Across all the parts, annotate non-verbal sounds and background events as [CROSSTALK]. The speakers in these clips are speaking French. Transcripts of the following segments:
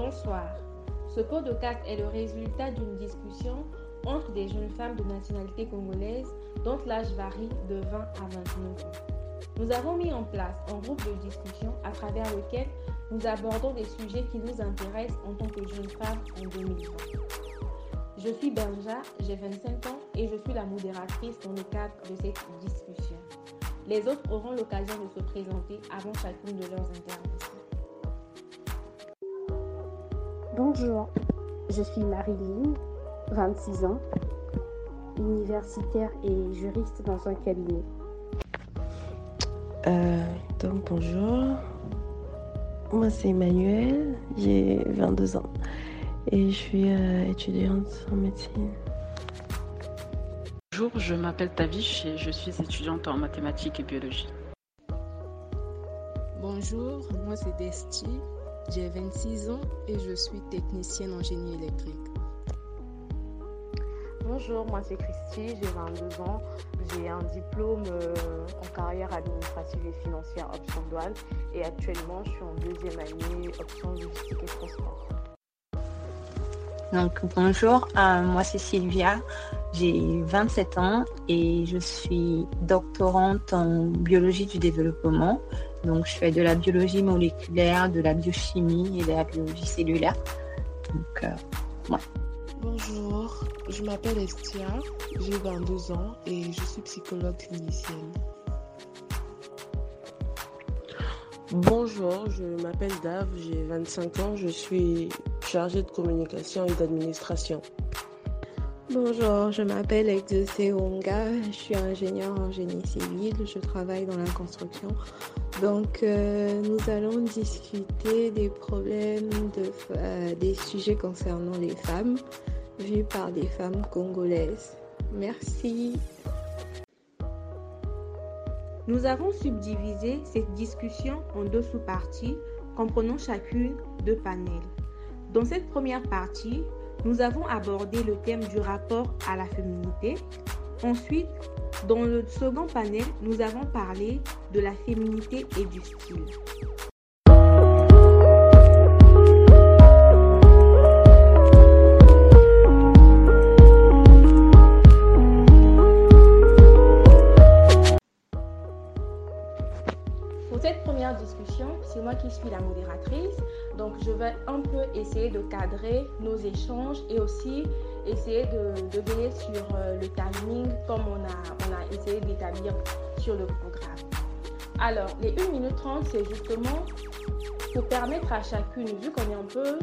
Bonsoir. Ce podcast est le résultat d'une discussion entre des jeunes femmes de nationalité congolaise dont l'âge varie de 20 à 29 ans. Nous avons mis en place un groupe de discussion à travers lequel nous abordons des sujets qui nous intéressent en tant que jeunes femmes en 2020. Je suis Benja, j'ai 25 ans et je suis la modératrice dans le cadre de cette discussion. Les autres auront l'occasion de se présenter avant chacune de leurs interventions. Bonjour, je suis Marilyn, 26 ans, universitaire et juriste dans un cabinet. Euh, donc bonjour, moi c'est Emmanuel, j'ai 22 ans et je suis euh, étudiante en médecine. Bonjour, je m'appelle Tavish et je suis étudiante en mathématiques et biologie. Bonjour, moi c'est Desti, j'ai 26 ans et je suis technicienne en génie électrique. Bonjour, moi c'est Christy, j'ai 22 ans, j'ai un diplôme euh, en carrière administrative et financière option douane et actuellement je suis en deuxième année option logistique et transport. Donc bonjour, euh, moi c'est Sylvia, j'ai 27 ans et je suis doctorante en biologie du développement. Donc je fais de la biologie moléculaire, de la biochimie et de la biologie cellulaire. Donc euh, ouais. Bonjour, je m'appelle Estia, j'ai 22 ans et je suis psychologue clinicienne. Bonjour, je m'appelle Dave, j'ai 25 ans, je suis chargée de communication et d'administration. Bonjour, je m'appelle Exocé Onga, je suis ingénieure en génie civil, je travaille dans la construction. Donc euh, nous allons discuter des problèmes, de, euh, des sujets concernant les femmes, vus par des femmes congolaises. Merci. Nous avons subdivisé cette discussion en deux sous-parties, comprenant chacune deux panels. Dans cette première partie, nous avons abordé le thème du rapport à la féminité. Ensuite, dans le second panel, nous avons parlé de la féminité et du style. Pour cette première discussion, c'est moi qui suis la modératrice. Donc, je vais un peu essayer de cadrer nos échanges et aussi essayer de, veiller sur euh, le timing comme on a, on a essayé d'établir sur le programme. Alors, les 1 minute 30, c'est justement pour permettre à chacune, vu qu'on est un peu,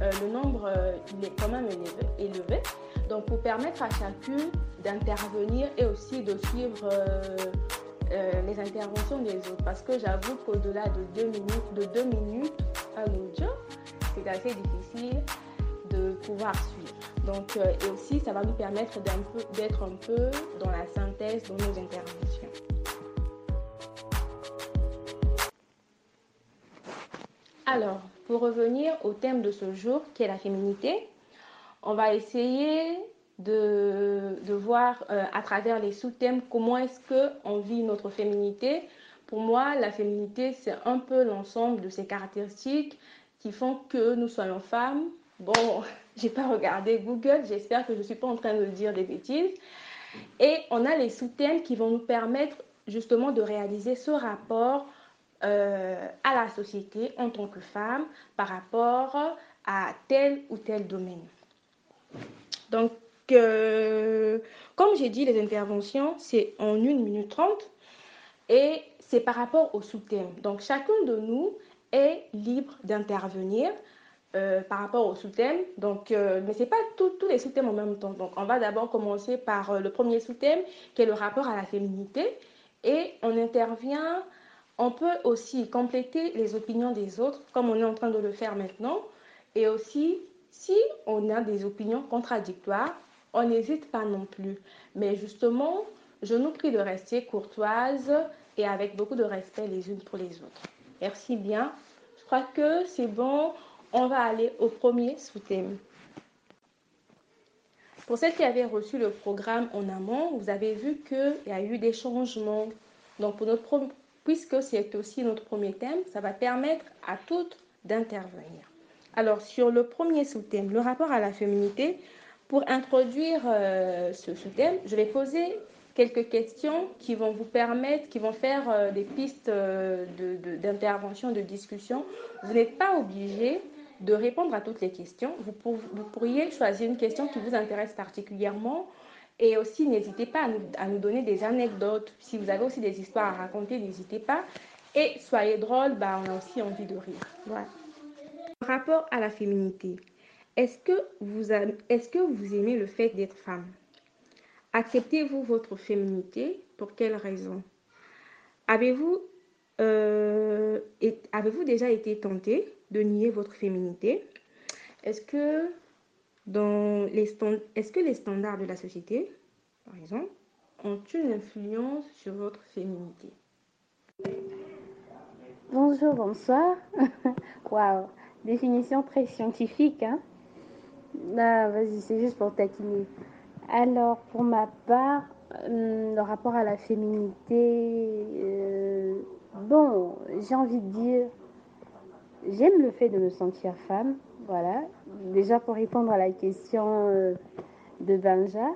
euh, le nombre, euh, il est quand même élevé, donc pour permettre à chacune d'intervenir et aussi de suivre les interventions des autres. Parce que j'avoue qu'au-delà de deux minutes, de deux minutes à l'audio, c'est assez difficile de pouvoir suivre. Donc, euh, et aussi, ça va nous permettre d'être un peu dans la synthèse de nos interventions. Alors, pour revenir au thème de ce jour, qui est la féminité, on va essayer de, voir euh, à travers les sous-thèmes comment est-ce qu'on vit notre féminité. Pour moi, la féminité, c'est un peu l'ensemble de ces caractéristiques qui font que nous soyons femmes. Bon, [LAUGHS] j'ai pas regardé Google, j'espère que je ne suis pas en train de dire des bêtises. Et on a les sous-thèmes qui vont nous permettre justement de réaliser ce rapport euh, à la société en tant que femme par rapport à tel ou tel domaine. Donc, euh, comme j'ai dit, les interventions, c'est en 1 minute 30 et c'est par rapport au sous-thème. Donc, chacun de nous est libre d'intervenir euh, par rapport au sous-thème. Euh, mais ce n'est pas tous les sous-thèmes en même temps. Donc, on va d'abord commencer par euh, le premier sous-thème qui est le rapport à la féminité. Et on intervient, on peut aussi compléter les opinions des autres, comme on est en train de le faire maintenant. Et aussi, si on a des opinions contradictoires, on n'hésite pas non plus. Mais justement, je nous prie de rester courtoises et avec beaucoup de respect les unes pour les autres. Merci bien. Je crois que c'est bon. On va aller au premier sous-thème. Pour celles qui avaient reçu le programme en amont, vous avez vu qu'il y a eu des changements. Donc, puisque c'est aussi notre premier thème, ça va permettre à toutes d'intervenir. Alors, sur le premier sous-thème, le rapport à la féminité, pour introduire euh, ce, thème, je vais poser quelques questions qui vont vous permettre, qui vont faire euh, des pistes euh, d'intervention, de, discussion. Vous n'êtes pas obligé de répondre à toutes les questions. Vous, pourriez choisir une question qui vous intéresse particulièrement. Et aussi, n'hésitez pas à nous, donner des anecdotes. Si vous avez aussi des histoires à raconter, n'hésitez pas. Et soyez drôle, bah, on a aussi envie de rire. Rapport à la féminité. Est-ce que, vous aimez le fait d'être femme? Acceptez-vous votre féminité? Pour quelles raisons Avez-vous, euh, avez-vous déjà été tenté de nier votre féminité? Est-ce que, les que les standards de la société, par exemple, ont une influence sur votre féminité? Bonjour, bonsoir. [LAUGHS] Waouh, définition très scientifique, hein ah, vas-y, c'est juste pour taquiner. Alors, pour ma part, hum, le rapport à la féminité, euh, bon, j'ai envie de dire, j'aime le fait de me sentir femme, voilà. Déjà pour répondre à la question euh, de Banja,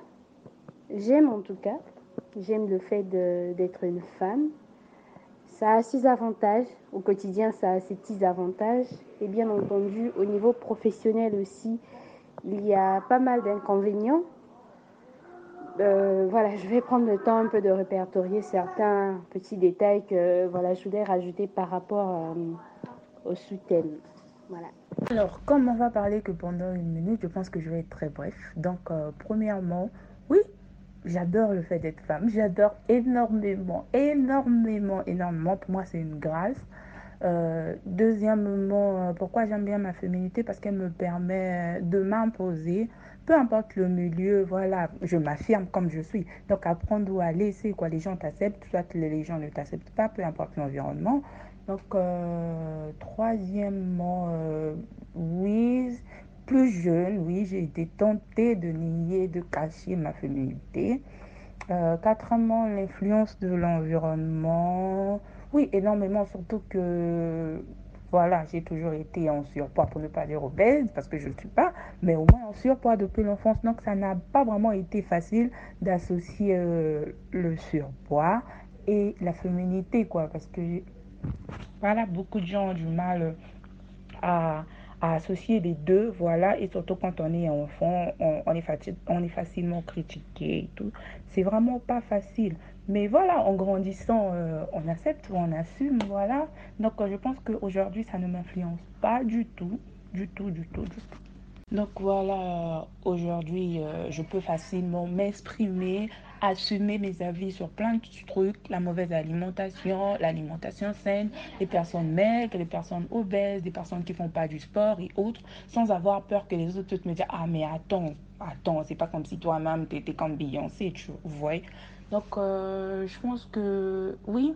j'aime en tout cas, j'aime le fait d'être une femme. Ça a ses avantages, au quotidien ça a ses petits avantages, et bien entendu au niveau professionnel aussi, il y a pas mal d'inconvénients. Euh, voilà, je vais prendre le temps un peu de répertorier certains petits détails que voilà, je voulais rajouter par rapport euh, au sous-thème. Voilà. Alors, comme on va parler que pendant une minute, je pense que je vais être très bref. Donc, euh, premièrement, oui, j'adore le fait d'être femme. J'adore énormément, énormément, énormément. Pour moi, c'est une grâce. Euh, deuxièmement, euh, pourquoi j'aime bien ma féminité? Parce qu'elle me permet de m'imposer, peu importe le milieu, voilà, je m'affirme comme je suis. Donc apprendre où aller, c'est quoi, les gens t'acceptent, soit les gens ne t'acceptent pas, peu importe l'environnement. Donc euh, troisièmement, oui, plus jeune, oui, j'ai été tentée de nier, de cacher ma féminité. quatrièmement, l'influence de l'environnement. Oui, énormément, surtout que voilà, j'ai toujours été en surpoids, pour ne pas dire obèse, parce que je ne le suis pas, mais au moins en surpoids depuis l'enfance. Donc, ça n'a pas vraiment été facile d'associer euh, le surpoids et la féminité, quoi, parce que, voilà, beaucoup de gens ont du mal à, associer les deux, voilà, et surtout quand on est enfant, on, est, on est facilement critiqué et tout. C'est vraiment pas facile. Mais voilà, en grandissant, euh, on accepte ou on assume, voilà. Donc euh, je pense qu'aujourd'hui, ça ne m'influence pas du tout, du tout, du tout, du tout. Donc voilà, aujourd'hui, euh, je peux facilement m'exprimer, assumer mes avis sur plein de trucs, la mauvaise alimentation, l'alimentation saine, les personnes maigres, les personnes obèses, des personnes qui font pas du sport et autres, sans avoir peur que les autres me disent ah mais attends, attends, c'est pas comme si toi-même tu étais comme Beyoncé, tu vois. Donc, euh, je pense que oui,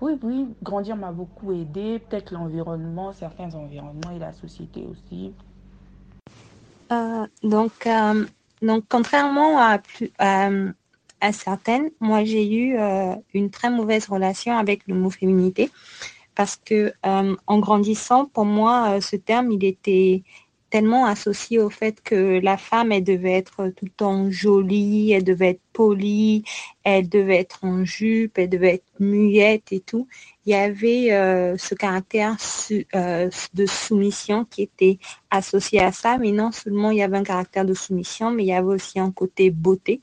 oui, oui, grandir m'a beaucoup aidé. Peut-être l'environnement, certains environnements et la société aussi. Euh, donc, euh, donc, contrairement à, à, certaines, moi j'ai eu une très mauvaise relation avec le mot féminité parce que en grandissant, pour moi, ce terme, il était tellement associé au fait que la femme, elle devait être tout le temps jolie, elle devait être polie, elle devait être en jupe, elle devait être muette et tout. Il y avait euh, ce caractère euh, de soumission qui était associé à ça, mais non seulement il y avait un caractère de soumission, mais il y avait aussi un côté beauté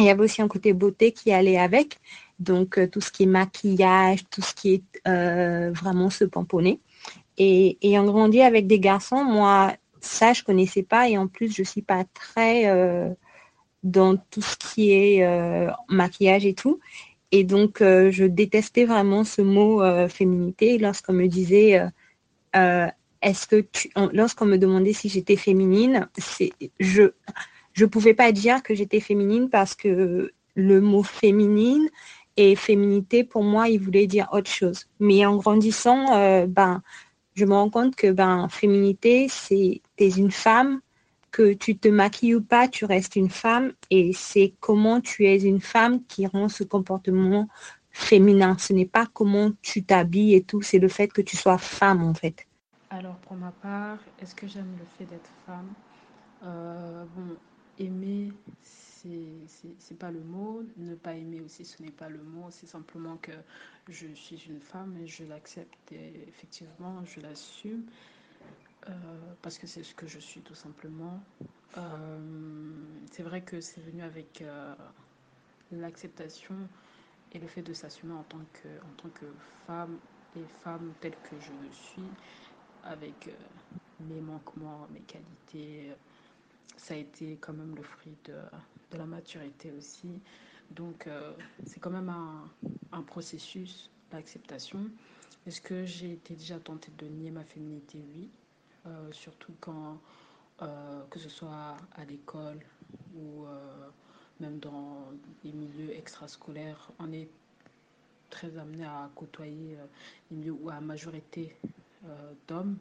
y avait aussi un côté beauté qui allait avec. Donc euh, tout ce qui est maquillage, tout ce qui est vraiment se pomponner. Et ayant grandi avec des garçons, moi, ça, je connaissais pas. Et en plus, je suis pas très euh, dans tout ce qui est euh, maquillage et tout. Et donc, euh, je détestais vraiment ce mot féminité. Lorsqu'on me disait, est-ce que tu, lorsqu'on me demandait si j'étais féminine, c'est, je, je pouvais pas dire que j'étais féminine parce que le mot féminine et féminité, pour moi, il voulait dire autre chose. Mais en grandissant, ben, je me rends compte que ben, féminité, c'est es une femme, que tu te maquilles ou pas, tu restes une femme et c'est comment tu es une femme qui rend ce comportement féminin. Ce n'est pas comment tu t'habilles et tout, c'est le fait que tu sois femme en fait. Alors pour ma part, est-ce que j'aime le fait d'être femme? Euh, Bon, aimer, c'est pas le mot. Ne pas aimer aussi, ce n'est pas le mot. C'est simplement que je suis une femme et je l'accepte effectivement, je l'assume euh, parce que c'est ce que je suis tout simplement. Euh, c'est vrai que c'est venu avec euh, l'acceptation et le fait de s'assumer en tant que, en tant que femme et femme telle que je suis, avec mes manquements, mes qualités. Ça a été quand même le fruit de, la maturité aussi. Donc euh, c'est quand même un, processus, l'acceptation. Est-ce que j'ai été déjà tentée de nier ma féminité? Oui. Euh, surtout quand, euh, que ce soit à l'école ou même dans les milieux extrascolaires, on est très amené à côtoyer les milieux où à majorité d'hommes,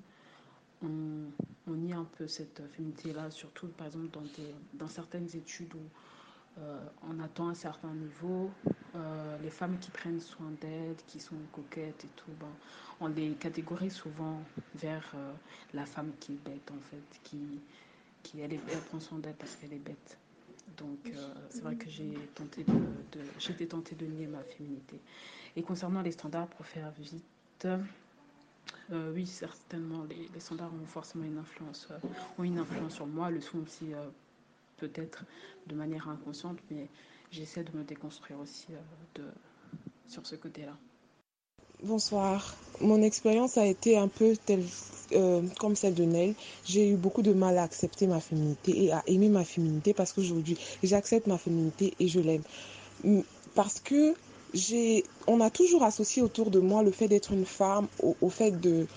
on, nie un peu cette féminité-là, surtout par exemple dans, des, dans certaines études où euh, on attend un certain niveau, euh, les femmes qui prennent soin d'elles, qui sont coquettes et tout, ben, on les catégorise souvent vers euh, la femme qui est bête en fait, qui, qui elle, est, elle prend soin d'elle parce qu'elle est bête. Donc c'est vrai que j'ai tenté de, été tentée de nier ma féminité. Et concernant les standards, pour faire vite, euh, oui, certainement, les, standards ont forcément une influence, euh, ont une influence sur moi, le sont aussi euh, peut-être de manière inconsciente, mais j'essaie de me déconstruire aussi de, sur ce côté-là. Bonsoir. Mon expérience a été un peu telle, comme celle de Nel. J'ai eu beaucoup de mal à accepter ma féminité et à aimer ma féminité parce qu'aujourd'hui, j'accepte ma féminité et je l'aime. Parce que on a toujours associé autour de moi le fait d'être une femme au, au fait de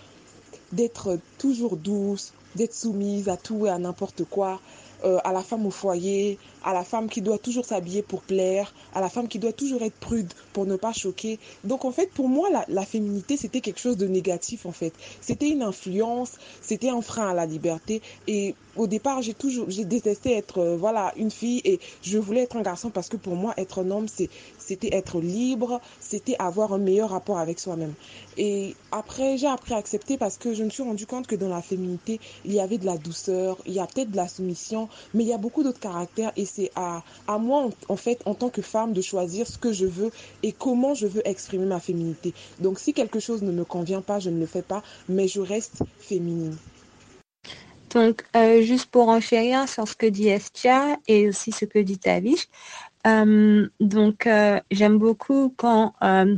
d'être toujours douce, d'être soumise à tout et à n'importe quoi, euh, à la femme au foyer, à la femme qui doit toujours s'habiller pour plaire, à la femme qui doit toujours être prude pour ne pas choquer. Donc en fait, pour moi, la, la féminité, c'était quelque chose de négatif en fait. C'était une influence, c'était un frein à la liberté. Et au départ, j'ai toujours, j'ai détesté être, euh, voilà, une fille et je voulais être un garçon parce que pour moi, être un homme, c'est, c'était être libre, c'était avoir un meilleur rapport avec soi-même. Et après, j'ai appris à accepter parce que je me suis rendu compte que dans la féminité, il y avait de la douceur, il y a peut-être de la soumission, mais il y a beaucoup d'autres caractères et c'est à, à moi, en, fait, en tant que femme, de choisir ce que je veux et comment je veux exprimer ma féminité. Donc, si quelque chose ne me convient pas, je ne le fais pas, mais je reste féminine. Donc, euh, juste pour enchérir sur ce que dit Estia et aussi ce que dit Tavish, euh, donc euh, j'aime beaucoup quand euh,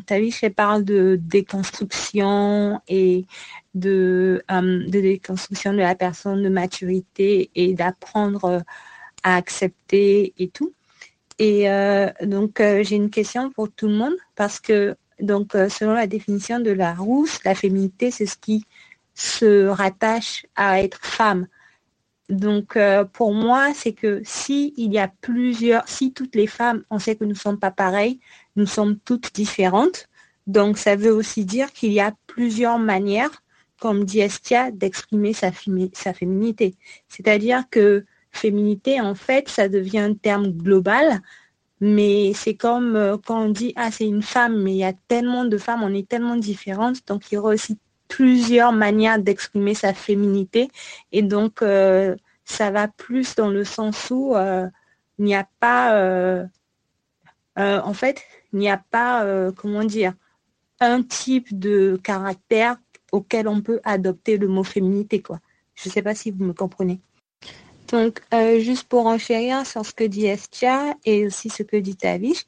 parle de déconstruction et de, de déconstruction de la personne, de maturité et d'apprendre à accepter et tout. Et donc j'ai une question pour tout le monde parce que donc selon la définition de la rousse, la féminité c'est ce qui se rattache à être femme. Donc, euh, pour moi, c'est que si il y a plusieurs, si toutes les femmes, on sait que nous ne sommes pas pareilles, nous sommes toutes différentes. Donc, ça veut aussi dire qu'il y a plusieurs manières, comme dit Estia, d'exprimer sa, sa féminité. C'est-à-dire que féminité, en fait, ça devient un terme global, mais c'est comme euh, quand on dit, ah, c'est une femme, mais il y a tellement de femmes, on est tellement différentes, donc il y aura aussi plusieurs manières d'exprimer sa féminité. Et donc, euh, ça va plus dans le sens où euh, il n'y a pas, euh, en fait, il n'y a pas, comment dire, un type de caractère auquel on peut adopter le mot féminité. Quoi. Je ne sais pas si vous me comprenez. Donc, juste pour enchérir sur ce que dit Estia et aussi ce que dit Tavish,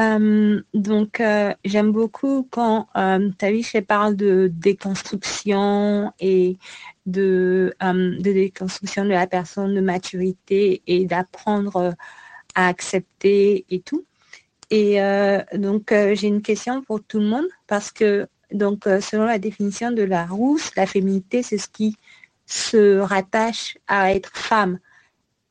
euh, donc, euh, j'aime beaucoup quand euh, parle de déconstruction et de, de déconstruction de la personne, de maturité et d'apprendre à accepter et tout. Et donc, j'ai une question pour tout le monde parce que, donc, selon la définition de la rousse, la féminité, c'est ce qui se rattache à être femme.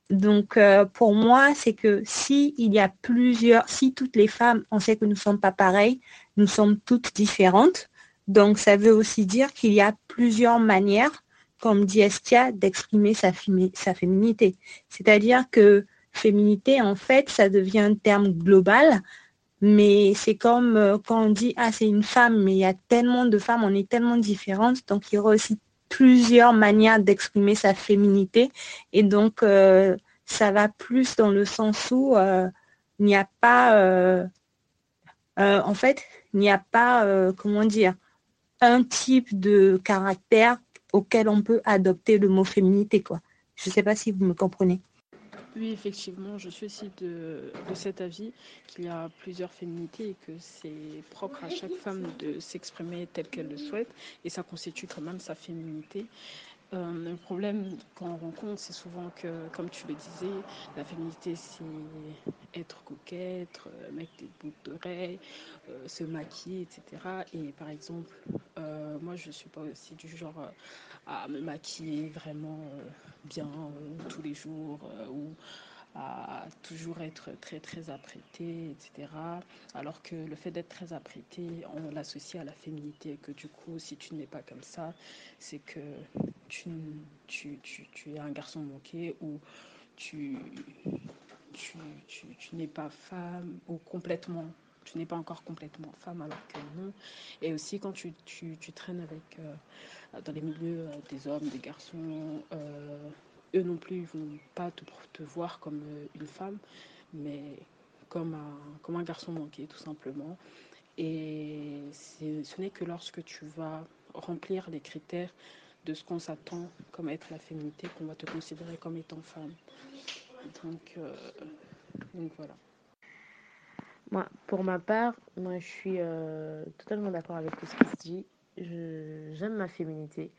Donc, euh, pour moi, c'est que si il y a plusieurs, si toutes les femmes, on sait que nous ne sommes pas pareilles, nous sommes toutes différentes. Donc, ça veut aussi dire qu'il y a plusieurs manières, comme dit Estia, d'exprimer sa, féminité. C'est-à-dire que féminité, en fait, ça devient un terme global, mais c'est comme euh, quand on dit, ah, c'est une femme, mais il y a tellement de femmes, on est tellement différentes, donc il y aura aussi plusieurs manières d'exprimer sa féminité. Et donc, euh, ça va plus dans le sens où euh, il n'y a pas, euh, en fait, il n'y a pas, comment dire, un type de caractère auquel on peut adopter le mot féminité. Quoi. Je ne sais pas si vous me comprenez. Oui, effectivement, je suis aussi de, cet avis qu'il y a plusieurs féminités et que c'est propre à chaque femme de s'exprimer telle qu'elle le souhaite et ça constitue quand même sa féminité. Euh, le problème qu'on rencontre, c'est souvent que, comme tu le disais, la féminité, c'est être coquette, euh, mettre des boucles d'oreilles, euh, se maquiller, etc. Et par exemple, moi, je ne suis pas aussi du genre à me maquiller vraiment bien tous les jours ou à toujours être très très apprêté, etc. Alors que le fait d'être très apprêté, on l'associe à la féminité, que du coup, si tu n'es pas comme ça, c'est que tu, tu, tu, tu, es un garçon manqué ou tu, tu, tu, tu n'es pas femme ou complètement tu n'es pas encore complètement femme alors que non. Et aussi quand tu, tu, traînes avec euh, dans les milieux euh, des hommes, des garçons, euh, eux non plus, ils vont pas te, te voir comme une femme, mais comme un, comme un garçon manqué, tout simplement. Et ce n'est que lorsque tu vas remplir les critères de ce qu'on s'attend comme être la féminité qu'on va te considérer comme étant femme. Donc, euh, donc voilà. Moi, pour ma part, moi je suis euh, totalement d'accord avec tout ce qui se dit. J'aime ma féminité.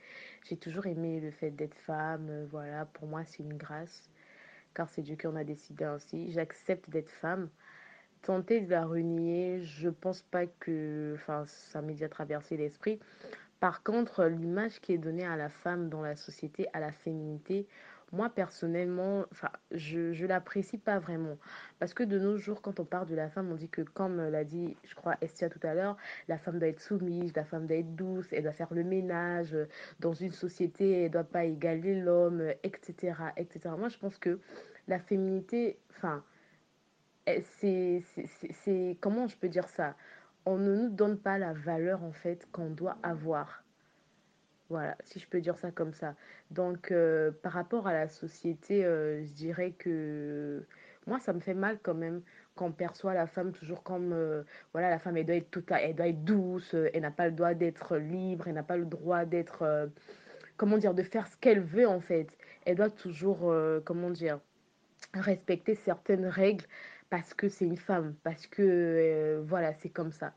J'ai toujours aimé le fait d'être femme. euh, Voilà, pour moi, c'est une grâce, car c'est Dieu qui en a décidé ainsi. J'accepte d'être femme. Tenter de la renier, je pense pas que, ça m'est déjà traversé l'esprit. Par contre, l'image qui est donnée à la femme dans la société, à la féminité, moi personnellement, je, je l'apprécie pas vraiment. Parce que de nos jours, quand on parle de la femme, on dit que, comme l'a dit, je crois, Estia tout à l'heure, la femme doit être soumise, la femme doit être douce, elle doit faire le ménage, dans une société, elle doit pas égaler l'homme, etc., etc. Moi, je pense que la féminité, enfin, c'est- comment je peux dire ça? On ne nous donne pas la valeur, en fait, qu'on doit avoir. Voilà, si je peux dire ça comme ça. Donc, euh, par rapport à la société, euh, je dirais que moi, ça me fait mal quand même quand on perçoit la femme toujours comme, euh, voilà, la femme, elle doit être elle doit être douce, elle n'a pas le droit d'être libre, elle n'a pas le droit d'être, comment dire, de faire ce qu'elle veut en fait. Elle doit toujours, comment dire, respecter certaines règles parce que c'est une femme, parce que, voilà, c'est comme ça.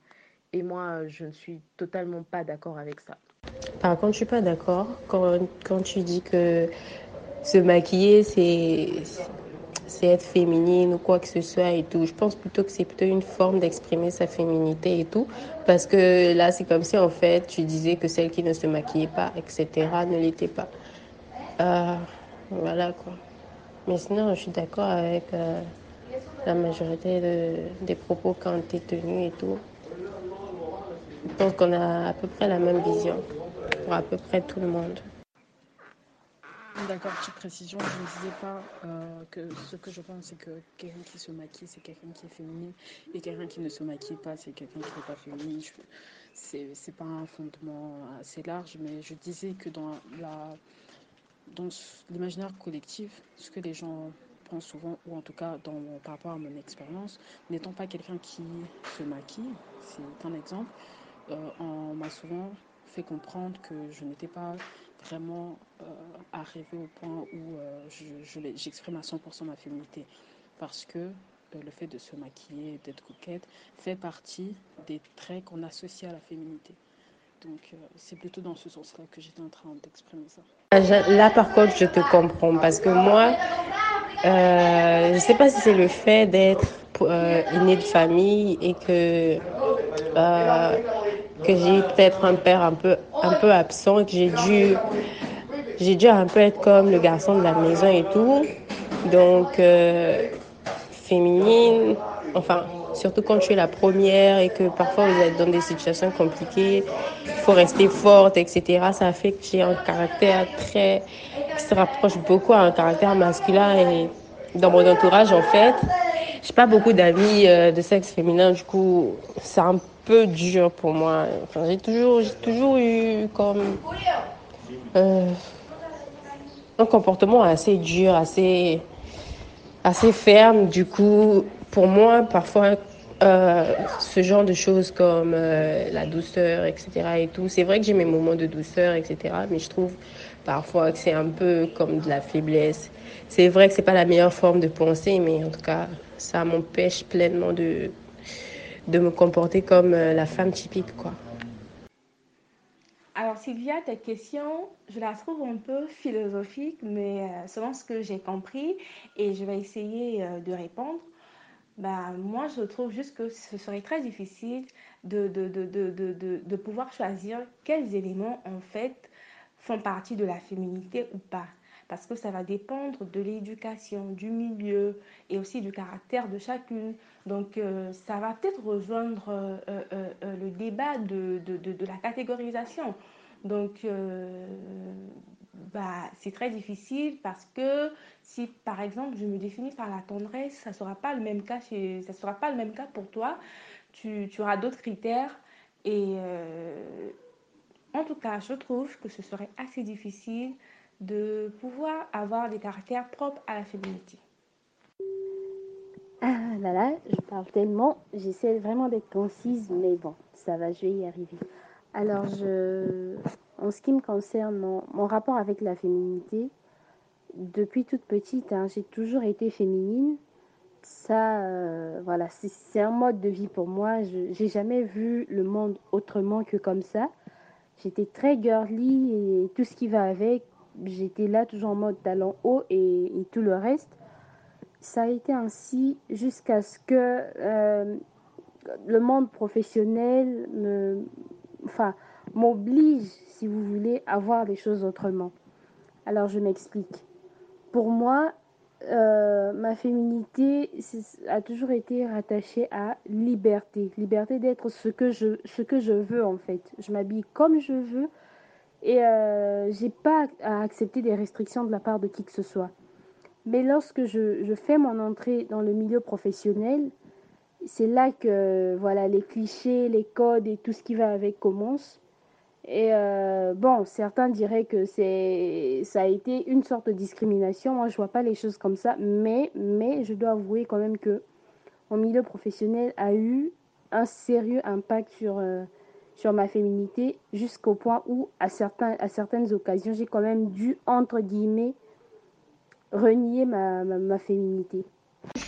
Et moi, je ne suis totalement pas d'accord avec ça. Par contre, je suis pas d'accord quand, quand tu dis que se maquiller, c'est être féminine ou quoi que ce soit et tout. Je pense plutôt que c'est plutôt une forme d'exprimer sa féminité et tout. Parce que là, c'est comme si en fait, tu disais que celle qui ne se maquillait pas, etc., ne l'était pas. Euh, voilà quoi. Mais sinon, je suis d'accord avec euh, la majorité de, des propos qui ont été tenus et tout. Pense qu'on a à peu près la même vision pour à peu près tout le monde. D'accord, petite précision, je ne disais pas euh, que ce que je pense, c'est que quelqu'un qui se maquille, c'est quelqu'un qui est féminine, et quelqu'un qui ne se maquille pas, c'est quelqu'un qui n'est pas féminine. Je- C'est pas un fondement assez large, mais je disais que dans l'imaginaire collectif, ce que les gens pensent souvent, ou en tout cas par rapport à mon expérience, n'étant pas quelqu'un qui se maquille, c'est un exemple, euh, on m'a souvent fait comprendre que je n'étais pas vraiment euh, arrivée au point où euh, je, je j'exprime à 100% ma féminité. Parce que euh, le fait de se maquiller, d'être coquette, fait partie des traits qu'on associe à la féminité. Donc c'est plutôt dans ce sens-là que j'étais en train d'exprimer ça. Là, par contre, je te comprends parce que moi, je ne sais pas si c'est le fait d'être euh, aîné de famille et que, que j'ai peut-être un père un peu, un peu absent que j'ai dû, j'ai dû un peu être comme le garçon de la maison et tout. Donc, euh, féminine, enfin, surtout quand tu es la première et que parfois vous êtes dans des situations compliquées, il faut rester forte, etc. Ça fait que j'ai un caractère très, qui se rapproche beaucoup à un caractère masculin et dans mon entourage, en fait, j'ai pas beaucoup d'amis euh, de sexe féminin, du coup, c'est un peu dur pour moi. J'ai toujours, j'ai toujours eu comme euh, un comportement assez dur, assez, assez ferme. Du coup, pour moi, parfois, euh, ce genre de choses comme la douceur, etc. et tout, c'est vrai que j'ai mes moments de douceur, etc. Mais je trouve parfois c'est un peu comme de la faiblesse. C'est vrai que c'est pas la meilleure forme de penser, mais en tout cas, ça m'empêche pleinement de, de me comporter comme euh, la femme typique, quoi. Alors Sylvia, ta question, je la trouve un peu philosophique, mais euh, selon ce que j'ai compris, et je vais essayer euh, de répondre, bah, moi je trouve juste que ce serait très difficile de, de, de, de pouvoir choisir quels éléments en fait font partie de la féminité ou pas parce que ça va dépendre de l'éducation, du milieu et aussi du caractère de chacune. Donc euh, ça va peut-être rejoindre euh, euh, le débat de, de, de, la catégorisation. Donc bah, c'est très difficile parce que si par exemple je me définis par la tendresse, ça ne sera pas le même cas sera pas le même cas pour toi. Tu, tu auras d'autres critères et en tout cas, je trouve que ce serait assez difficile de pouvoir avoir des caractères propres à la féminité. Ah là là, je parle tellement, j'essaie vraiment d'être concise, mais bon, ça va, je vais y arriver. Alors, je, en ce qui me concerne, mon, rapport avec la féminité, depuis toute petite, hein, j'ai toujours été féminine. Ça, euh, voilà, c'est un mode de vie pour moi. Je n'ai jamais vu le monde autrement que comme ça. J'étais très girly et tout ce qui va avec j'étais là toujours en mode talent haut et, tout le reste. Ça a été ainsi jusqu'à ce que euh, le monde professionnel me, enfin, m'oblige, si vous voulez, à voir les choses autrement. Alors je m'explique. Pour moi, euh, ma féminité a toujours été rattachée à liberté, liberté d'être ce que je ce que je veux en fait. Je m'habille comme je veux, et euh, j'ai pas à accepter des restrictions de la part de qui que ce soit. Mais lorsque je, je fais mon entrée dans le milieu professionnel, c'est là que voilà les clichés, les codes et tout ce qui va avec commencent. Et euh, bon, certains diraient que c'est ça a été une sorte de discrimination. Moi, je vois pas les choses comme ça, mais mais je dois avouer quand même que mon milieu professionnel a eu un sérieux impact sur euh, ma féminité jusqu'au point où, à, certains, certaines occasions, j'ai quand même dû, entre guillemets, renier ma, féminité.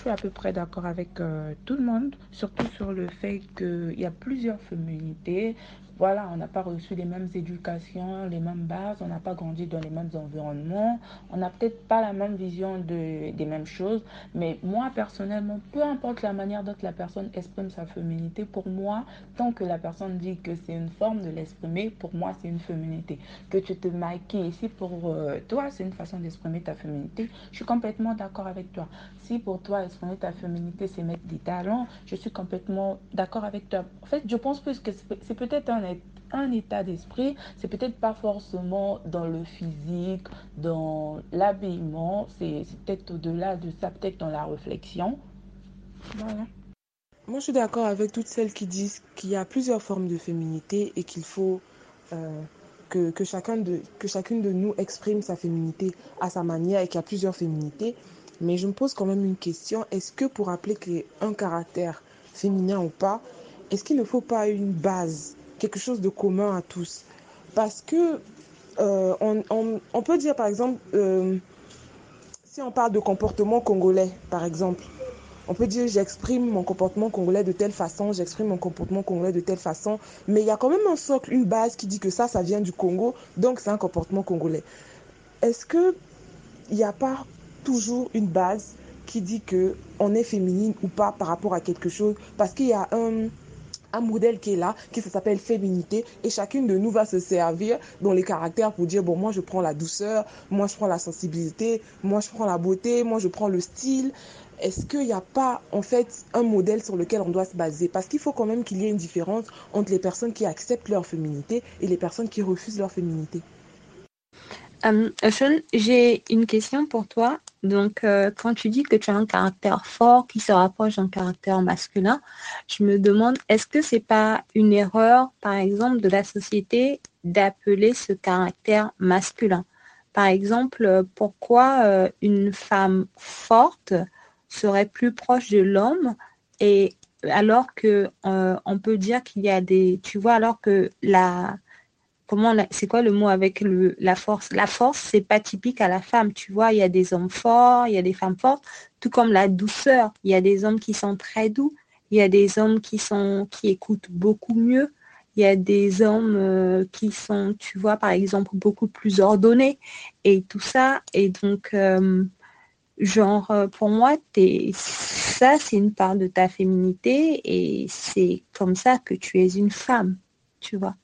Suis à peu près d'accord avec euh, tout le monde, surtout sur le fait qu'il y a plusieurs féminités, voilà, on n'a pas reçu les mêmes éducations, les mêmes bases, on n'a pas grandi dans les mêmes environnements, on n'a peut-être pas la même vision de, des mêmes choses, mais moi personnellement, peu importe la manière dont la personne exprime sa féminité, pour moi, tant que la personne dit que c'est une forme de l'exprimer, pour moi c'est une féminité. Que tu te maquilles, si pour euh, toi c'est une façon d'exprimer ta féminité, je suis complètement d'accord avec toi. Si pour toi exprimer ta féminité c'est mettre des talents, je suis complètement d'accord avec toi. En fait, je pense plus que c'est peut-être un état d'esprit, c'est peut-être pas forcément dans le physique, dans l'habillement, c'est peut-être au-delà de ça, peut-être dans la réflexion. Voilà. Moi, je suis d'accord avec toutes celles qui disent qu'il y a plusieurs formes de féminité et qu'il faut euh, que chacune de nous exprime sa féminité à sa manière et qu'il y a plusieurs féminités. Mais je me pose quand même une question. Est-ce que pour appeler un caractère féminin ou pas, est-ce qu'il ne faut pas une base quelque chose de commun à tous? Parce que euh, on, peut dire par exemple, euh, si on parle de comportement congolais, par exemple, on peut dire j'exprime mon comportement congolais de telle façon, j'exprime mon comportement congolais de telle façon, mais il y a quand même un socle, une base qui dit que ça, ça vient du Congo, donc c'est un comportement congolais. Est-ce que il n'y a pas toujours une base qui dit que on est féminine ou pas par rapport à quelque chose Parce qu'il y a un un modèle qui est là, qui s'appelle féminité, et chacune de nous va se servir dans les caractères pour dire, bon, moi je prends la douceur, moi je prends la sensibilité, moi je prends la beauté, moi je prends le style. Est-ce qu'il n'y a pas en fait un modèle sur lequel on doit se baser? Parce qu'il faut quand même qu'il y ait une différence entre les personnes qui acceptent leur féminité et les personnes qui refusent leur féminité. Um, j'ai une question pour toi. Donc, euh, quand tu dis que tu as un caractère fort qui se rapproche d'un caractère masculin, je me demande, est-ce que c'est pas une erreur, par exemple, de la société d'appeler ce caractère masculin? Par exemple, pourquoi euh, une femme forte serait plus proche de l'homme et alors que euh, on peut dire qu'il y a des, tu vois, alors que la, comment, c'est quoi le mot avec la force? La force, c'est pas typique à la femme, tu vois. Il y a des hommes forts, il y a des femmes fortes, tout comme la douceur. Il y a des hommes qui sont très doux, il y a des hommes qui sont, qui écoutent beaucoup mieux. Il y a des hommes euh, qui sont, tu vois, par exemple, beaucoup plus ordonnés et tout ça. Et donc, euh, genre, euh, pour moi, ça, c'est une part de ta féminité et c'est comme ça que tu es une femme, tu vois.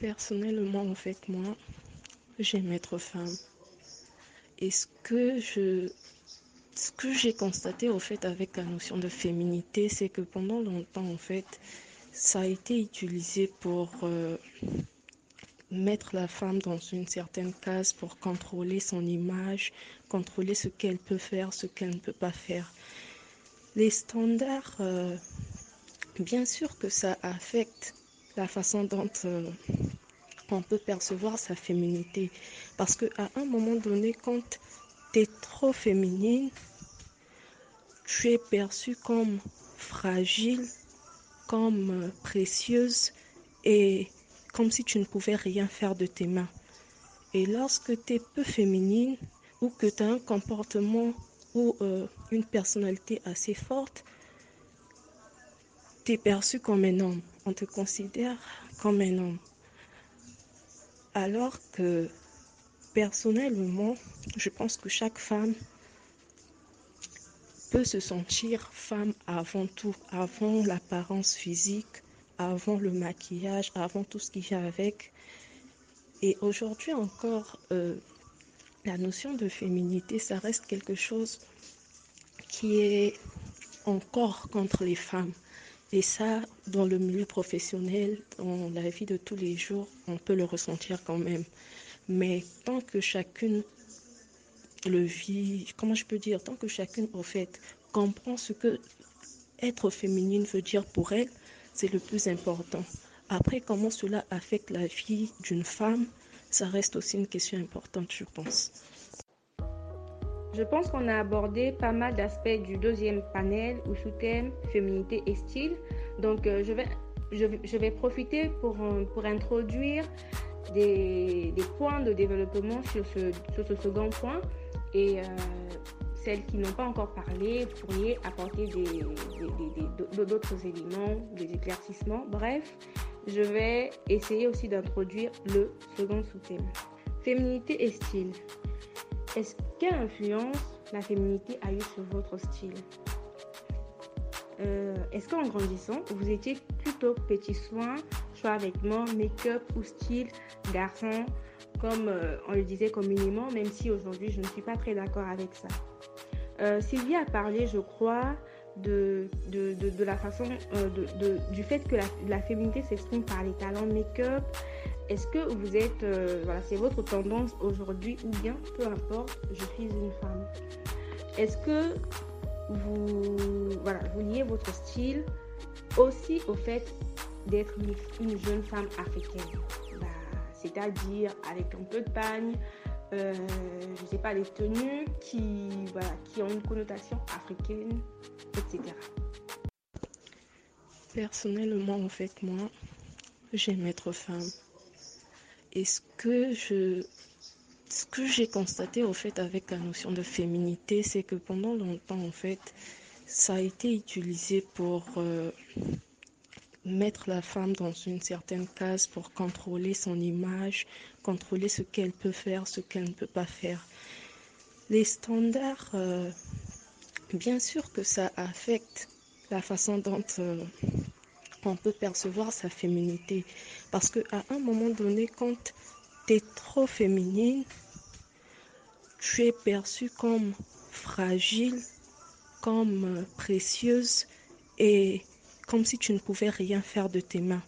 Personnellement, en fait, moi, j'aime être femme. Et ce que j'ai constaté au fait avec la notion de féminité, c'est que pendant longtemps, en fait, ça a été utilisé pour euh, mettre la femme dans une certaine case pour contrôler son image, contrôler ce qu'elle peut faire, ce qu'elle ne peut pas faire. Les standards, euh, bien sûr que ça affecte la façon dont euh, on peut percevoir sa féminité. Parce qu'à un moment donné, quand tu es trop féminine, tu es perçue comme fragile, comme euh, précieuse et comme si tu ne pouvais rien faire de tes mains. Et lorsque tu es peu féminine ou que tu as un comportement ou euh, une personnalité assez forte, tu es perçu comme un homme. On te considère comme un homme. Alors que personnellement, je pense que chaque femme peut se sentir femme avant tout, avant l'apparence physique, avant le maquillage, avant tout ce qui vient avec. Et aujourd'hui encore, euh, la notion de féminité, ça reste quelque chose qui est encore contre les femmes. Et ça, dans le milieu professionnel, dans la vie de tous les jours, on peut le ressentir quand même. Mais tant que chacune le vit, comment je peux dire, tant que chacune, au fait, comprend ce que être féminine veut dire pour elle, c'est le plus important. Après, comment cela affecte la vie d'une femme, ça reste aussi une question importante, je pense. Je pense qu'on a abordé pas mal d'aspects du deuxième panel ou sous-thème féminité et style. Donc, euh, je, vais, je, vais profiter pour, euh, pour introduire des, des, points de développement sur ce, sur ce second point. Et euh, celles qui n'ont pas encore parlé pourriez apporter d'autres éléments, des éclaircissements. Bref, je vais essayer aussi d'introduire le second sous-thème. Féminité et style. Est-ce quelle influence la féminité a eu sur votre style euh, Est-ce qu'en grandissant, vous étiez plutôt petit soin, choix vêtements, make-up ou style garçon, comme euh, on le disait communément, même si aujourd'hui je ne suis pas très d'accord avec ça euh, Sylvie a parlé, je crois, la du fait que la, féminité s'exprime par les talents make-up. Est-ce que vous êtes, euh, voilà, c'est votre tendance aujourd'hui ou bien, peu importe, je suis une femme. Est-ce que vous, voilà, vous liez votre style aussi au fait d'être une, jeune femme africaine? Bah, C'est-à-dire avec un peu de pagne, euh, je ne sais pas, les tenues qui, qui ont une connotation africaine, etc. Personnellement, en fait, moi, j'aime être femme. Et ce que j'ai constaté au fait avec la notion de féminité, c'est que pendant longtemps, en fait, ça a été utilisé pour euh, mettre la femme dans une certaine case pour contrôler son image, contrôler ce qu'elle peut faire, ce qu'elle ne peut pas faire. Les standards, euh, bien sûr que ça affecte la façon dont euh, on peut percevoir sa féminité. Parce qu'à un moment donné, quand tu es trop féminine, tu es perçue comme fragile, comme euh, précieuse et comme si tu ne pouvais rien faire de tes mains.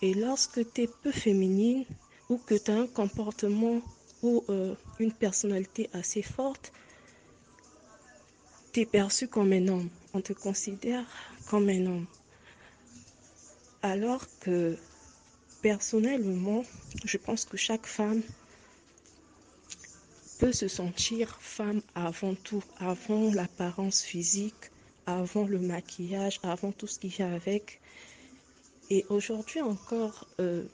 Et lorsque tu es peu féminine ou que tu as un comportement ou euh, une personnalité assez forte, tu es perçu comme un homme. On te considère comme un homme. Alors que personnellement, je pense que chaque femme peut se sentir femme avant tout, avant l'apparence physique, avant le maquillage, avant tout ce qui vient avec. Et aujourd'hui encore, euh,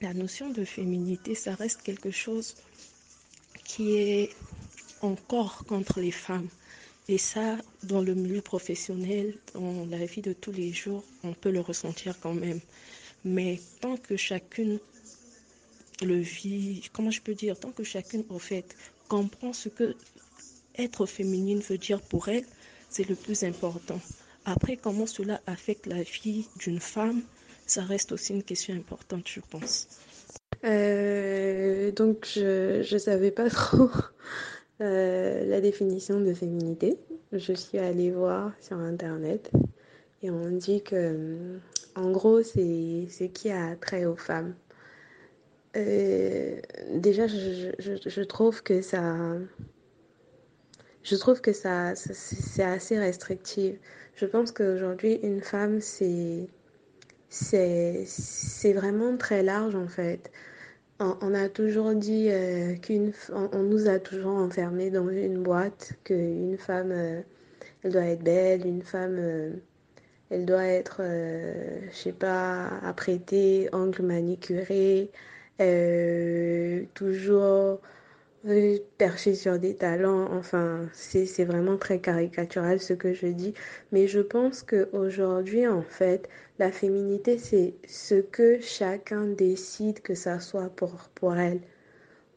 la notion de féminité, ça reste quelque chose qui est encore contre les femmes. Et ça, dans le milieu professionnel, dans la vie de tous les jours, on peut le ressentir quand même. Mais tant que chacune le vit, comment je peux dire, tant que chacune, au fait, comprend ce que être féminine veut dire pour elle, c'est le plus important. Après, comment cela affecte la vie d'une femme, ça reste aussi une question importante, je pense. Euh, donc, je ne savais pas [LAUGHS] trop euh, la définition de féminité. Je suis allée voir sur Internet et on dit que, en gros, c'est ce qui a trait aux femmes. Euh, déjà, je, trouve que ça, je trouve que ça, c'est assez restrictif. Je pense qu'aujourd'hui, une femme, c'est, c'est vraiment très large en fait. On, a toujours dit euh, qu'une, on, nous a toujours enfermés dans une boîte qu'une femme, euh, elle doit être belle, une femme, euh, elle doit être, euh, je sais pas, apprêtée, ongles manicurés. Toujours perché sur des talents. Enfin, c'est vraiment très caricatural ce que je dis. Mais je pense qu'aujourd'hui, en fait, la féminité, c'est ce que chacun décide que ça soit pour, pour elle.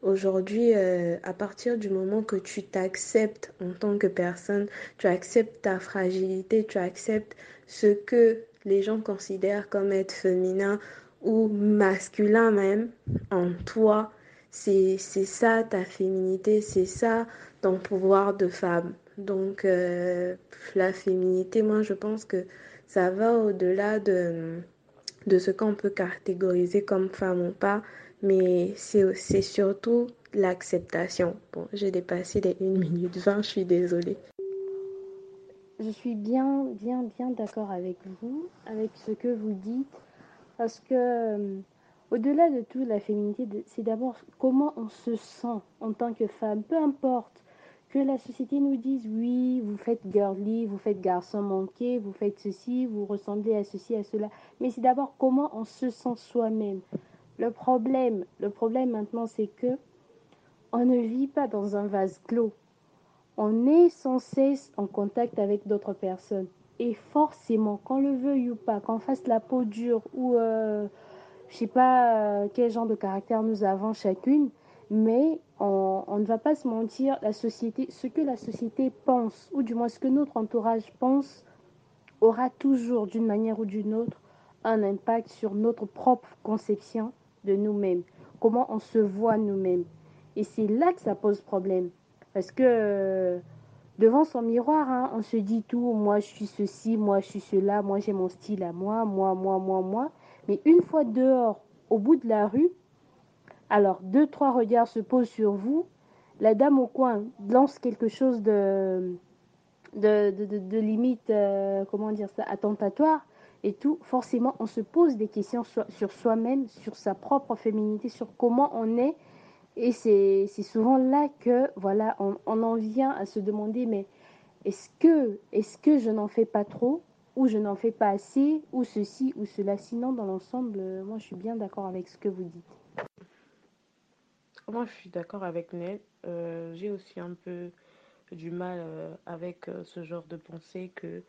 Aujourd'hui, euh, à partir du moment que tu t'acceptes en tant que personne, tu acceptes ta fragilité, tu acceptes ce que les gens considèrent comme être féminin ou masculin même en toi, c'est ça ta féminité, c'est ça ton pouvoir de femme. Donc euh, la féminité, moi je pense que ça va au-delà de, de ce qu'on peut catégoriser comme femme ou pas, mais c'est surtout l'acceptation. Bon, j'ai dépassé les 1 minute 20, je suis désolée. Je suis bien, bien, bien d'accord avec vous, avec ce que vous dites, parce que euh, au-delà de tout, la féminité, c'est d'abord comment on se sent en tant que femme, peu importe que la société nous dise oui, vous faites girly, vous faites garçon manqué, vous faites ceci, vous ressemblez à ceci, à cela, mais c'est d'abord comment on se sent soi-même. Le problème, le problème maintenant, c'est que on ne vit pas dans un vase clos. On est sans cesse en contact avec d'autres personnes. Et forcément, qu'on le veuille ou pas, qu'on fasse la peau dure ou euh, je sais pas euh, quel genre de caractère nous avons chacune, mais on, on, ne va pas se mentir, la société, ce que la société pense, ou du moins ce que notre entourage pense, aura toujours, d'une manière ou d'une autre, un impact sur notre propre conception de nous-mêmes, comment on se voit nous-mêmes. Et c'est là que ça pose problème. Parce que euh, devant son miroir, hein, on se dit tout, moi je suis ceci, moi je suis cela, moi j'ai mon style à moi, moi, moi, moi, moi. Mais une fois dehors, au bout de la rue, alors deux, trois regards se posent sur vous, la dame au coin lance quelque chose de, de, limite, euh, comment dire ça, attentatoire, et tout, forcément, on se pose des questions sur, soi-même, sur sa propre féminité, sur comment on est. Et c'est souvent là que, voilà, on, on, en vient à se demander, mais est-ce que, est que je n'en fais pas trop? Ou je n'en fais pas assez, ou ceci, ou cela. Sinon, dans l'ensemble, moi, je suis bien d'accord avec ce que vous dites. Moi, je suis d'accord avec Ned. Euh, J'ai aussi un peu du mal euh, avec euh, ce genre de pensée que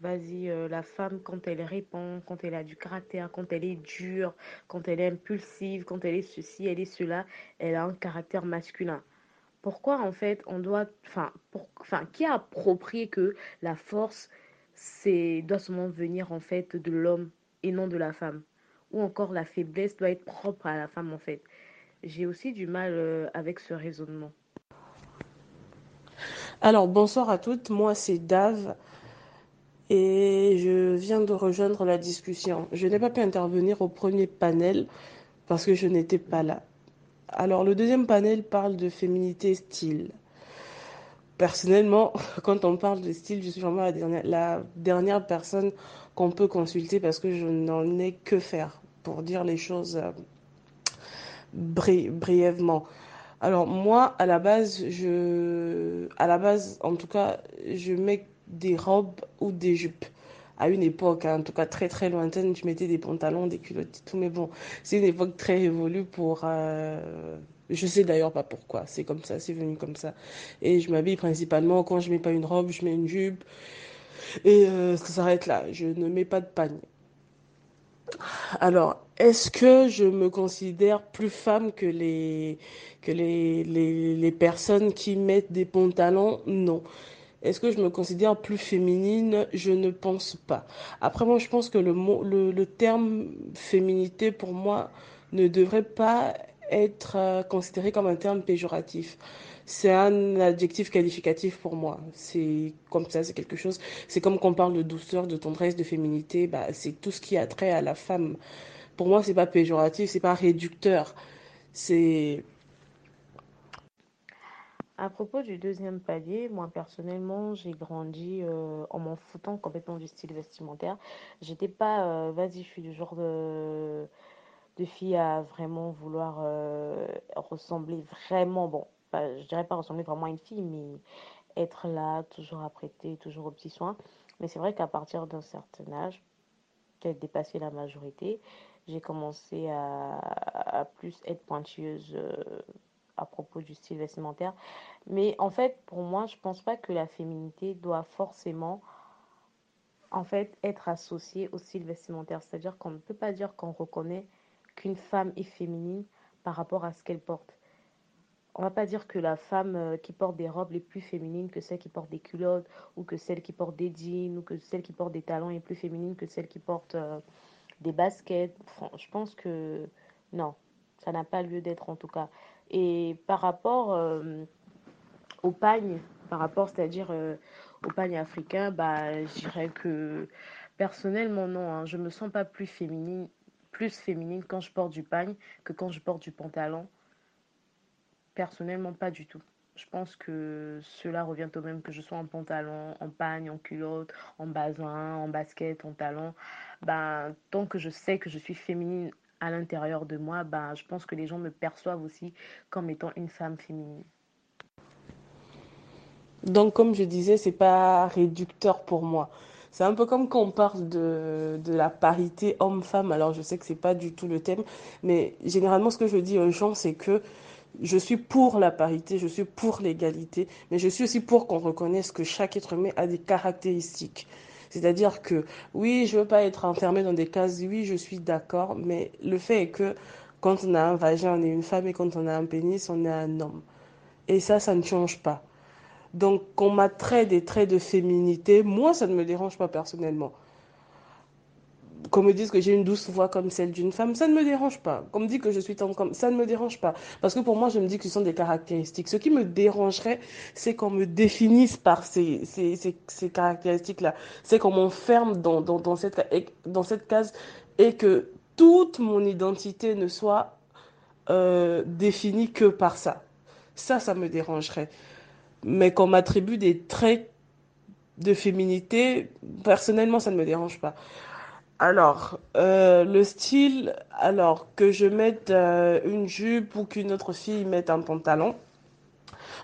vas-y, euh, la femme, quand elle répond, quand elle a du caractère, quand elle est dure, quand elle est impulsive, quand elle est ceci, elle est cela, elle a un caractère masculin. Pourquoi en fait on doit, enfin, qui a approprié que la force, c'est doit seulement venir en fait de l'homme et non de la femme, ou encore la faiblesse doit être propre à la femme en fait. J'ai aussi du mal euh, avec ce raisonnement. Alors bonsoir à toutes, moi c'est Dave et je viens de rejoindre la discussion. Je n'ai pas pu intervenir au premier panel parce que je n'étais pas là. Alors, le deuxième panel parle de féminité style. Personnellement, [LAUGHS] quand on parle de style, je suis vraiment la dernière, la dernière personne qu'on peut consulter parce que je n'en ai que faire pour dire les choses euh, bri brièvement. Alors moi, à la base, je, à la base, en tout cas, je mets des robes ou des jupes. À une époque, hein, en tout cas très très lointaine, je mettais des pantalons, des culottes, tout. Mais bon, c'est une époque très révolue pour. Euh, je sais d'ailleurs pas pourquoi. C'est comme ça, c'est venu comme ça. Et je m'habille principalement quand je mets pas une robe, je mets une jupe. Et euh, ça s'arrête là. Je ne mets pas de pagne. Alors, est-ce que je me considère plus femme que les, que les, les, les personnes qui mettent des pantalons? Non. Est-ce que je me considère plus féminine? Je ne pense pas. Après, moi, je pense que le, le, le terme féminité, pour moi, ne devrait pas être euh, considéré comme un terme péjoratif. C'est un adjectif qualificatif pour moi. C'est comme ça, c'est quelque chose. C'est comme qu'on parle de douceur, de tendresse, de féminité. Bah, c'est tout ce qui a trait à la femme. Pour moi, c'est pas péjoratif, c'est pas réducteur. C'est À propos du deuxième palier, moi personnellement, j'ai grandi euh, en m'en foutant complètement du style vestimentaire. J'étais pas, euh, vas-y, je suis du genre de, de fille à vraiment vouloir euh, ressembler vraiment, bon, je dirais pas ressembler vraiment à une fille, mais être là, toujours à toujours aux petits soins. Mais c'est vrai qu'à partir d'un certain âge, peut-être la majorité, j'ai commencé à, plus être pointilleuse à propos du style vestimentaire. Mais en fait, pour moi, je pense pas que la féminité doit forcément en fait être associée au style vestimentaire. C'est-à-dire qu'on ne peut pas dire qu'on reconnaît qu'une femme est féminine par rapport à ce qu'elle porte. On va pas dire que la femme euh, qui porte des robes est plus féminine que celle qui porte des culottes ou que celle qui porte des jeans ou que celle qui porte des talons est plus féminine que celle qui porte euh, des baskets. Je pense que non, ça n'a pas lieu d'être en tout cas. Et par rapport euh, au pagne, par rapport, c'est-à-dire au pagne africain, bah, je dirais que personnellement, non, hein, je me sens pas plus féminine, plus féminine quand je porte du pagne que quand je porte du pantalon. Personnellement, pas du tout. Je pense que cela revient au même que je sois en pantalon, en pagne, en culotte, en basin, en basket, en talon. Ben, tant que je sais que je suis féminine à l'intérieur de moi, ben, je pense que les gens me perçoivent aussi comme étant une femme féminine. Donc, comme je disais, c'est pas réducteur pour moi. C'est un peu comme quand on parle de, de la parité homme-femme. Alors, je sais que c'est pas du tout le thème, mais généralement, ce que je dis aux gens, c'est que je suis pour la parité, je suis pour l'égalité, mais je suis aussi pour qu'on reconnaisse que chaque être humain a des caractéristiques. C'est-à-dire que oui, je veux pas être enfermée dans des cases, oui, je suis d'accord, mais le fait est que quand on a un vagin, on est une femme et quand on a un pénis, on est un homme. Et ça, ça ne change pas. Donc, qu'on m'a trait des traits de féminité, moi, ça ne me dérange pas personnellement. Qu'on me dise que j'ai une douce voix comme celle d'une femme, ça ne me dérange pas. Qu'on me dise que je suis tendre comme ça ne me dérange pas. Parce que pour moi, je me dis que ce sont des caractéristiques. Ce qui me dérangerait, c'est qu'on me définisse par ces, ces, ces, ces caractéristiques-là. C'est qu'on m'enferme dans, dans, dans, cette, dans cette case et que toute mon identité ne soit euh, définie que par ça. Ça, ça me dérangerait mais qu'on m'attribue des traits de féminité, personnellement, ça ne me dérange pas. Alors, euh, le style, alors que je mette euh, une jupe ou qu'une autre fille mette un pantalon,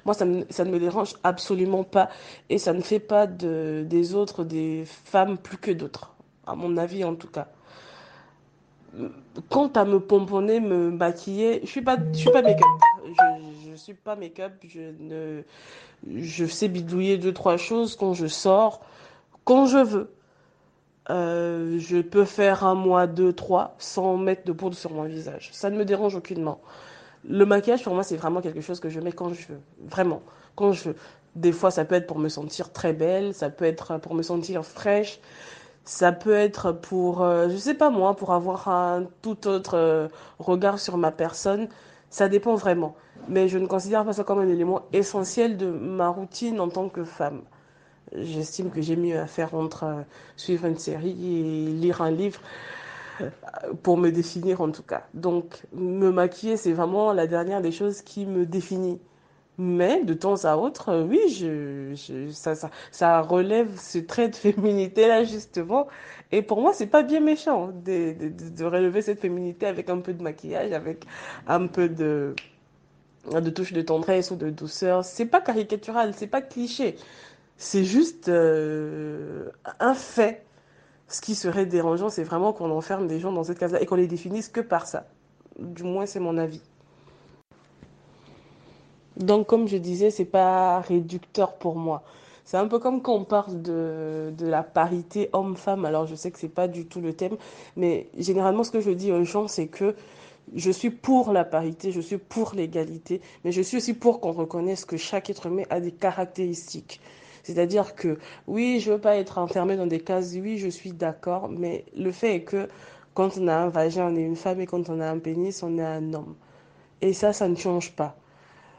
moi, ça, me, ne me dérange absolument pas. Et ça ne fait pas de, des autres des femmes plus que d'autres, à mon avis en tout cas. Quant à me pomponner, me maquiller, je suis pas, je suis pas make-up. Je suis pas make-up. Je ne, je sais bidouiller deux trois choses quand je sors, quand je veux. Euh, je peux faire un mois, deux, trois, sans mettre de poudre sur mon visage. Ça ne me dérange aucunement. Le maquillage, pour moi, c'est vraiment quelque chose que je mets quand je veux. Vraiment, quand je veux. Des fois, ça peut être pour me sentir très belle, ça peut être pour me sentir fraîche, ça peut être pour, euh, je sais pas moi, pour avoir un tout autre euh, regard sur ma personne. Ça dépend vraiment. Mais je ne considère pas ça comme un élément essentiel de ma routine en tant que femme. J'estime que j'ai mieux à faire entre euh, suivre une série et lire un livre. pour me définir en tout cas. Donc me maquiller, c'est vraiment la dernière des choses qui me définit. Mais de temps à autre, euh, oui, je, ça, ça, ça, relève ce trait de féminité-là, justement. Et pour moi, c'est pas bien méchant de, de, de, relever cette féminité avec un peu de maquillage, avec un peu de, de touche de tendresse ou de douceur. C'est pas caricatural, c'est pas cliché. C'est juste euh, un fait. Ce qui serait dérangeant, c'est vraiment qu'on enferme des gens dans cette case-là et qu'on les définisse que par ça. Du moins, c'est mon avis. Donc, comme je disais, c'est pas réducteur pour moi. C'est un peu comme quand on parle de, la parité homme-femme. Alors, je sais que c'est pas du tout le thème, mais généralement, ce que je dis aux gens, c'est que je suis pour la parité, je suis pour l'égalité, mais je suis aussi pour qu'on reconnaisse que chaque être humain a des caractéristiques. C'est-à-dire que oui, je veux pas être enfermée dans des cases, oui, je suis d'accord, mais le fait est que quand on a un vagin, on est une femme et quand on a un pénis, on est un homme. Et ça, ça ne change pas.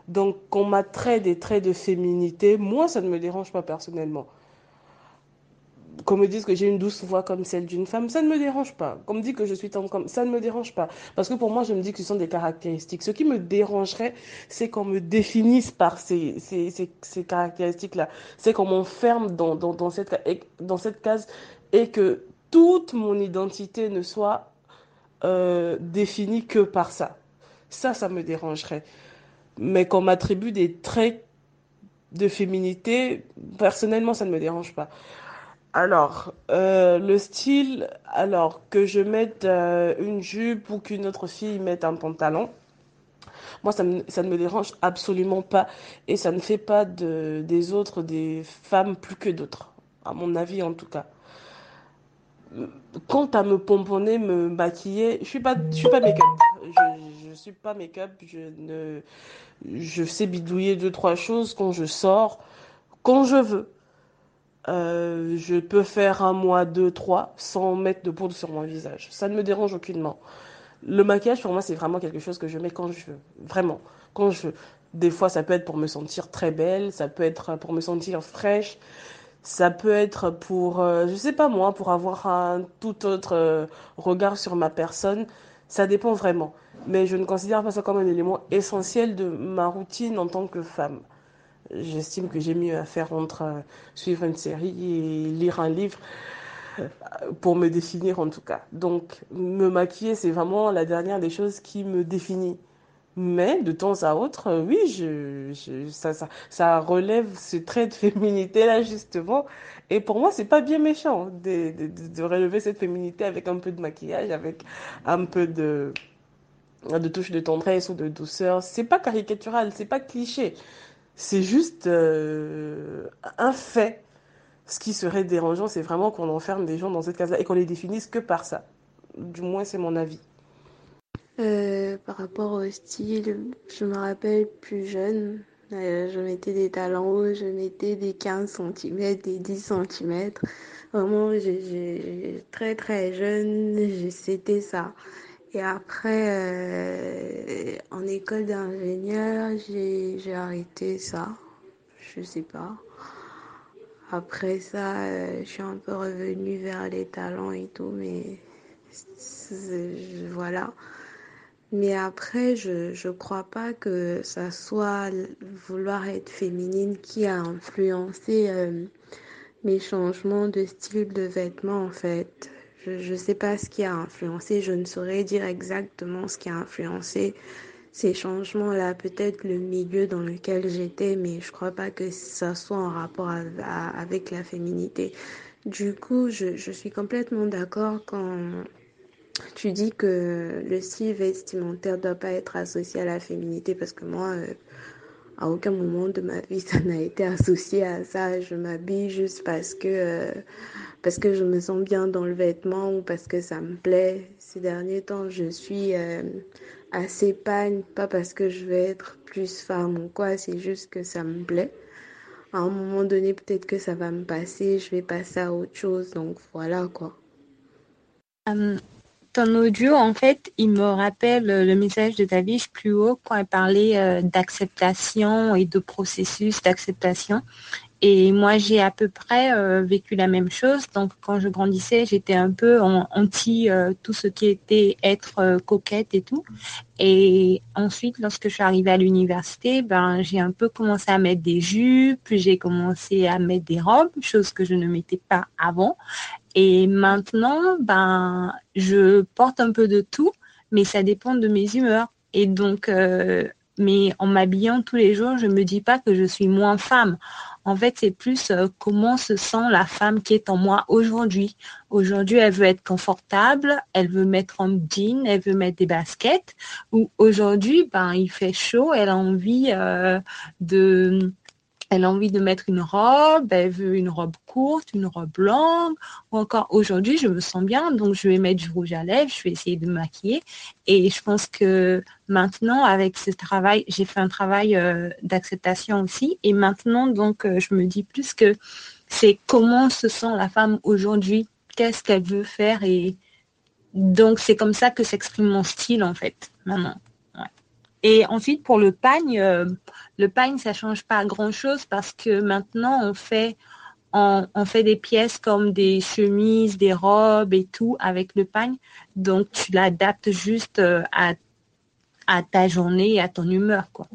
Donc, qu'on m'attrait des traits de féminité, moi, ça ne me dérange pas personnellement. Qu'on me dise que j'ai une douce voix comme celle d'une femme, ça ne me dérange pas. Qu'on me dise que je suis tendre comme ça ne me dérange pas. Parce que pour moi, je me dis que ce sont des caractéristiques. Ce qui me dérangerait, c'est qu'on me définisse par ces, ces, ces, ces caractéristiques-là. C'est qu'on m'enferme dans, dans, dans, cette, dans cette case et que toute mon identité ne soit euh, définie que par ça. Ça, ça me dérangerait mais qu'on m'attribue des traits de féminité, personnellement, ça ne me dérange pas. Alors, euh, le style, alors que je mette euh, une jupe ou qu'une autre fille mette un pantalon, moi, ça, ça, ne me dérange absolument pas. Et ça ne fait pas de, des autres des femmes plus que d'autres, à mon avis en tout cas. Quant à me pomponner, me maquiller, je suis pas, je suis pas make-up. Je, suis pas make-up. Je ne, je sais bidouiller deux, trois choses quand je sors, quand je veux. Euh, je peux faire un mois, deux, trois, sans mettre de poudre sur mon visage. Ça ne me dérange aucunement. Le maquillage, pour moi, c'est vraiment quelque chose que je mets quand je veux. Vraiment. Quand je veux. Des fois, ça peut être pour me sentir très belle, ça peut être pour me sentir fraîche, ça peut être pour, euh, je sais pas moi, pour avoir un tout autre euh, regard sur ma personne. Ça dépend vraiment. Mais je ne considère pas ça comme un élément essentiel de ma routine en tant que femme. J'estime que j'ai mieux à faire entre euh, suivre une série et lire un livre euh, pour me définir en tout cas. Donc me maquiller, c'est vraiment la dernière des choses qui me définit. Mais de temps à autre, euh, oui, je, ça, ça, ça relève ce trait de [LAUGHS] féminité-là, justement. Et pour moi, c'est pas bien méchant de, de, de, relever cette féminité avec un peu de maquillage, avec un peu de, de touche de tendresse ou de douceur. C'est pas caricatural, c'est pas cliché. C'est juste euh, un fait. Ce qui serait dérangeant, c'est vraiment qu'on enferme des gens dans cette case-là et qu'on les définisse que par ça. Du moins, c'est mon avis. Euh, par rapport au style, je me rappelle plus jeune, euh, je mettais des talons hauts, je mettais des 15 cm, des 10 cm. Vraiment, très très jeune, c'était ça. Et après, euh, en école d'ingénieur, j'ai arrêté ça. Je sais pas. Après ça, je suis un peu revenue vers les talents et tout, mais voilà. Mais après, je ne crois pas que ça soit vouloir être féminine qui a influencé euh, mes changements de style de vêtements en fait. Je ne sais pas ce qui a influencé, je ne saurais dire exactement ce qui a influencé ces changements-là. Peut-être le milieu dans lequel j'étais, mais je ne crois pas que ça soit en rapport avec la féminité. Du coup, je, je suis complètement d'accord quand tu dis que le style vestimentaire doit pas être associé à la féminité parce que moi, euh, à aucun moment de ma vie, [LAUGHS] ça n'a été associé à ça. Je m'habille juste parce que, euh, parce que je me sens bien dans le vêtement ou parce que ça me plaît. Ces derniers temps, je suis euh, assez pagne, pas parce que je vais être plus femme ou quoi, c'est juste que ça me plaît. À un moment donné, peut-être que ça va me passer, je vais passer à autre chose, donc voilà quoi. Um ton audio, en fait, il me rappelle le message de David plus haut quand elle parlait euh, d'acceptation et de processus d'acceptation. Et moi, j'ai à peu près euh, vécu la même chose. Donc, quand je grandissais, j'étais un peu en, anti euh, tout ce qui était être euh, coquette et tout. Et ensuite, lorsque je suis arrivée à l'université, ben, j'ai un peu commencé à mettre des jupes, j'ai commencé à mettre des robes, chose que je ne mettais pas avant. Et maintenant, ben, je porte un peu de tout, mais ça dépend de mes humeurs. Et donc, mais en m'habillant tous les jours, je me dis pas que je suis moins femme. En fait, c'est plus euh, comment se sent la femme qui est en moi aujourd'hui. Aujourd'hui, elle veut être confortable, elle veut mettre un jean, elle veut mettre des baskets. Ou aujourd'hui, ben, il fait chaud, elle a envie euh, de elle a envie de mettre une robe, elle veut une robe courte, une robe longue, ou encore aujourd'hui je me sens bien, donc je vais mettre du rouge à lèvres, je vais essayer de me maquiller. Et je pense que maintenant, avec ce travail, j'ai fait un travail euh, d'acceptation aussi. Et maintenant, donc, euh, je me dis plus que c'est comment se sent la femme aujourd'hui, qu'est-ce qu'elle veut faire. Et donc, c'est comme ça que s'exprime mon style, en fait, maintenant. Et ensuite, pour le pagne, euh, le pagne, ça change pas grand-chose parce que maintenant, on fait, on, fait des pièces comme des chemises, des robes et tout avec le pagne. Donc, tu l'adaptes juste euh, à, à ta journée et à ton humeur. Quoi.